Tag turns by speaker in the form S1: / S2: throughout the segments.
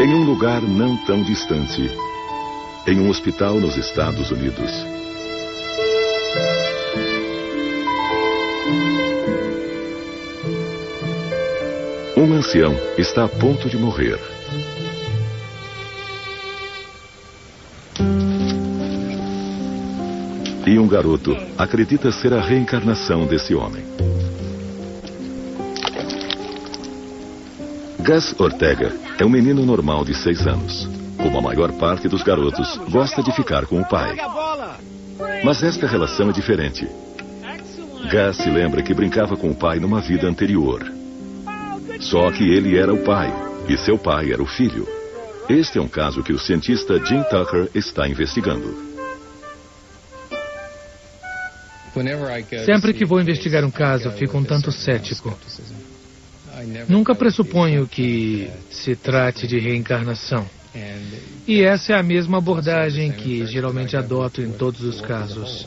S1: Em um lugar não tão distante, em um hospital nos Estados Unidos. Um ancião está a ponto de morrer. E um garoto acredita ser a reencarnação desse homem. Gus Ortega é um menino normal de seis anos. Como a maior parte dos garotos, gosta de ficar com o pai. Mas esta relação é diferente. Gus se lembra que brincava com o pai numa vida anterior. Só que ele era o pai e seu pai era o filho. Este é um caso que o cientista Jim Tucker está investigando.
S2: Sempre que vou investigar um caso, fico um tanto cético. Nunca pressuponho que se trate de reencarnação. E essa é a mesma abordagem que geralmente adoto em todos os casos.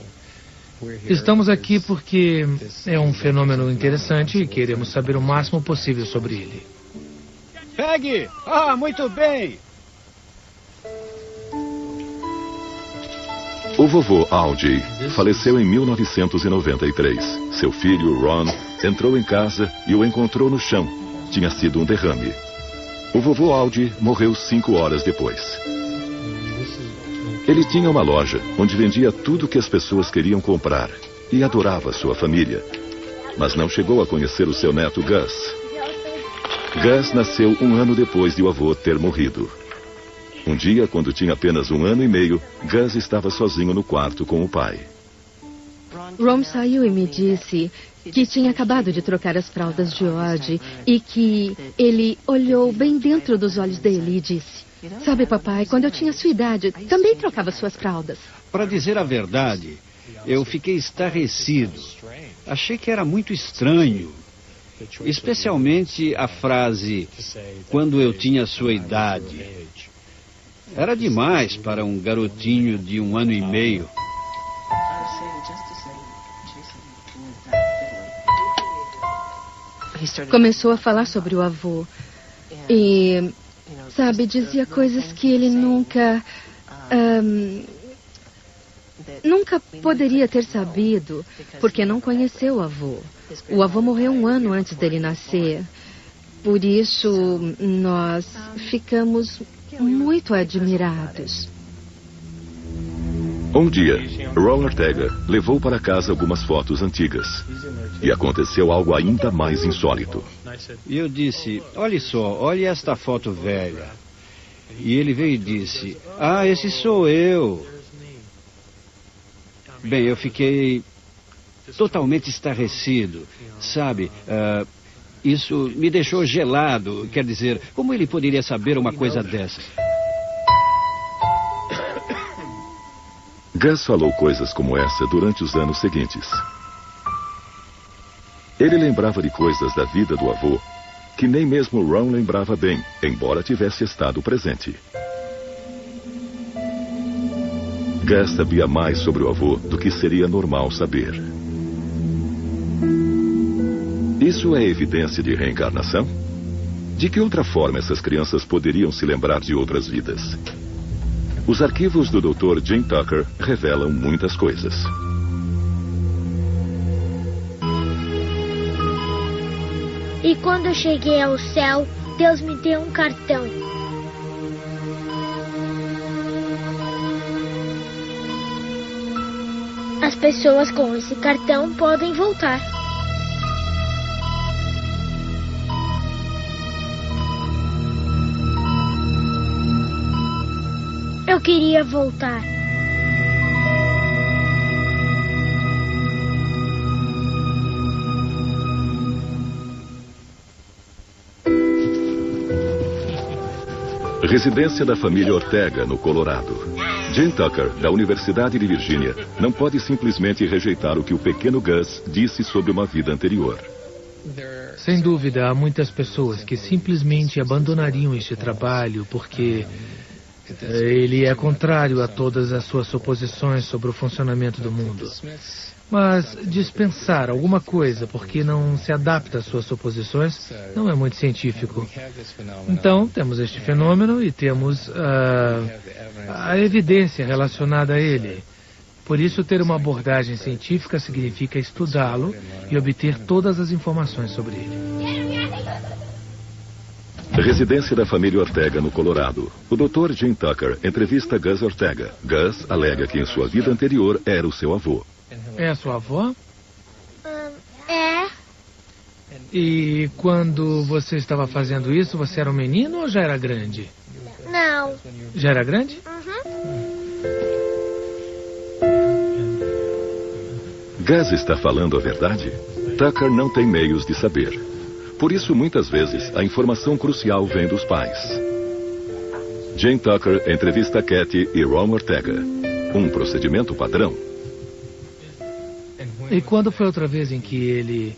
S2: Estamos aqui porque é um fenômeno interessante e queremos saber o máximo possível sobre ele.
S3: Pegue! Ah, muito bem!
S1: O vovô Algie faleceu em 1993. Seu filho, Ron, entrou em casa e o encontrou no chão. Tinha sido um derrame. O vovô Algie morreu cinco horas depois. Ele tinha uma loja onde vendia tudo que as pessoas queriam comprar e adorava sua família. Mas não chegou a conhecer o seu neto Gus. Gus nasceu um ano depois de o avô ter morrido. Um dia, quando tinha apenas um ano e meio, Gus estava sozinho no quarto com o pai.
S4: Ron saiu e me disse que tinha acabado de trocar as fraldas de Odd e que ele olhou bem dentro dos olhos dele e disse: Sabe, papai, quando eu tinha sua idade, também trocava suas fraldas.
S3: Para dizer a verdade, eu fiquei estarrecido. Achei que era muito estranho. Especialmente a frase, quando eu tinha sua idade. Era demais para um garotinho de um ano e meio.
S4: Começou a falar sobre o avô. E, sabe, dizia coisas que ele nunca. Um, nunca poderia ter sabido, porque não conheceu o avô. O avô morreu um ano antes dele nascer. Por isso, nós ficamos muito admirados.
S1: Um dia, Ron Ortega levou para casa algumas fotos antigas. E aconteceu algo ainda mais insólito.
S3: E eu disse: Olhe só, olhe esta foto velha. E ele veio e disse: Ah, esse sou eu. Bem, eu fiquei totalmente estarrecido. Sabe, uh, isso me deixou gelado. Quer dizer, como ele poderia saber uma coisa dessa?
S1: Gus falou coisas como essa durante os anos seguintes. Ele lembrava de coisas da vida do avô que nem mesmo Ron lembrava bem, embora tivesse estado presente. Gus sabia mais sobre o avô do que seria normal saber. Isso é evidência de reencarnação? De que outra forma essas crianças poderiam se lembrar de outras vidas? Os arquivos do Dr. Jim Tucker revelam muitas coisas.
S5: E quando eu cheguei ao céu, Deus me deu um cartão. As pessoas com esse cartão podem voltar. Eu queria voltar.
S1: Residência da família Ortega, no Colorado. Jane Tucker, da Universidade de Virgínia, não pode simplesmente rejeitar o que o pequeno Gus disse sobre uma vida anterior.
S2: Sem dúvida, há muitas pessoas que simplesmente abandonariam este trabalho porque Ele é contrário a todas as suas suposições sobre o funcionamento do mundo. Mas dispensar alguma coisa porque não se adapta às suas suposições não é muito científico. Então, temos este fenômeno e temos uh, a evidência relacionada a ele. Por isso, ter uma abordagem científica significa estudá-lo e obter todas as informações sobre ele.
S1: Residência da família Ortega, no Colorado. O Dr. Jim Tucker entrevista Gus Ortega. Gus alega que em sua vida anterior era o seu avô.
S2: É a sua avó?
S5: é.
S2: E quando você estava fazendo isso, você era um menino ou já era grande?
S5: Não.
S2: Já era grande?
S5: Uhum.
S1: Gus está falando a verdade? Tucker não tem meios de saber. Por isso, muitas vezes, a informação crucial vem dos pais. Jane Tucker entrevista Kathy e Ron Ortega. Um procedimento padrão.
S2: E quando foi outra vez em que ele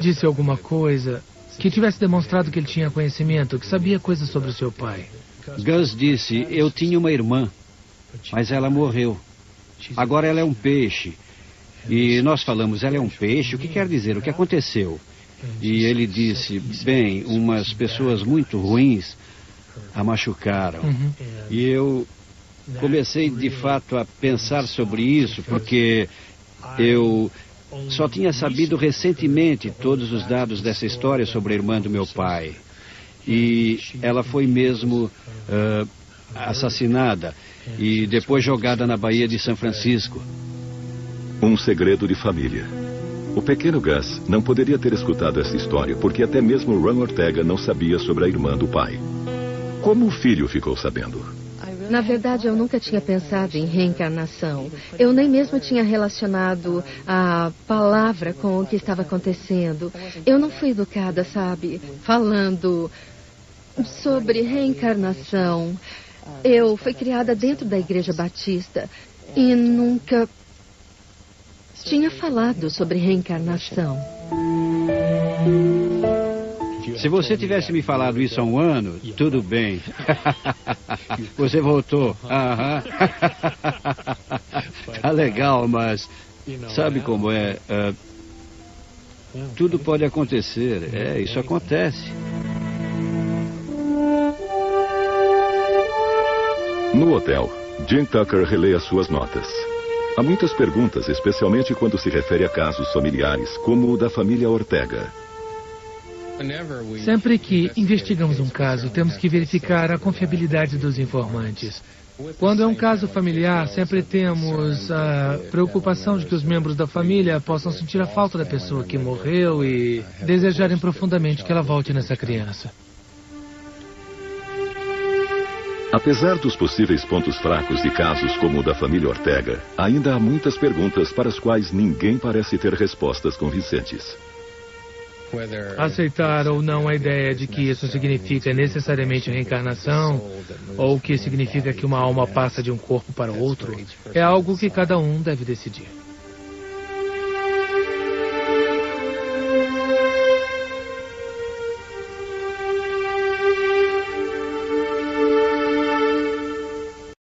S2: disse alguma coisa que tivesse demonstrado que ele tinha conhecimento, que sabia coisas sobre o seu pai?
S3: Gus disse: Eu tinha uma irmã, mas ela morreu. Agora ela é um peixe. E nós falamos, ela é um peixe, o que quer dizer? O que aconteceu? E ele disse, bem, umas pessoas muito ruins a machucaram.
S2: Uhum.
S3: E eu comecei de fato a pensar sobre isso, porque eu só tinha sabido recentemente todos os dados dessa história sobre a irmã do meu pai. E ela foi mesmo uh, assassinada e depois jogada na Baía de São Francisco.
S1: Um segredo de família. O pequeno Gus não poderia ter escutado essa história porque até mesmo Ron Ortega não sabia sobre a irmã do pai. Como o filho ficou sabendo?
S4: Na verdade, eu nunca tinha pensado em reencarnação. Eu nem mesmo tinha relacionado a palavra com o que estava acontecendo. Eu não fui educada, sabe, falando sobre reencarnação. Eu fui criada dentro da Igreja Batista e nunca tinha falado sobre reencarnação.
S3: Se você tivesse me falado isso há um ano, tudo bem. Você voltou. Aham. Tá legal, mas sabe como é? Uh, tudo pode acontecer. É, isso acontece.
S1: No hotel, Jim Tucker relê as suas notas. Há muitas perguntas, especialmente quando se refere a casos familiares, como o da família Ortega.
S2: Sempre que investigamos um caso, temos que verificar a confiabilidade dos informantes. Quando é um caso familiar, sempre temos a preocupação de que os membros da família possam sentir a falta da pessoa que morreu e desejarem profundamente que ela volte nessa criança.
S1: Apesar dos possíveis pontos fracos de casos como o da família Ortega, ainda há muitas perguntas para as quais ninguém parece ter respostas convincentes.
S2: Aceitar ou não a ideia de que isso significa necessariamente reencarnação, ou que significa que uma alma passa de um corpo para outro, é algo que cada um deve decidir.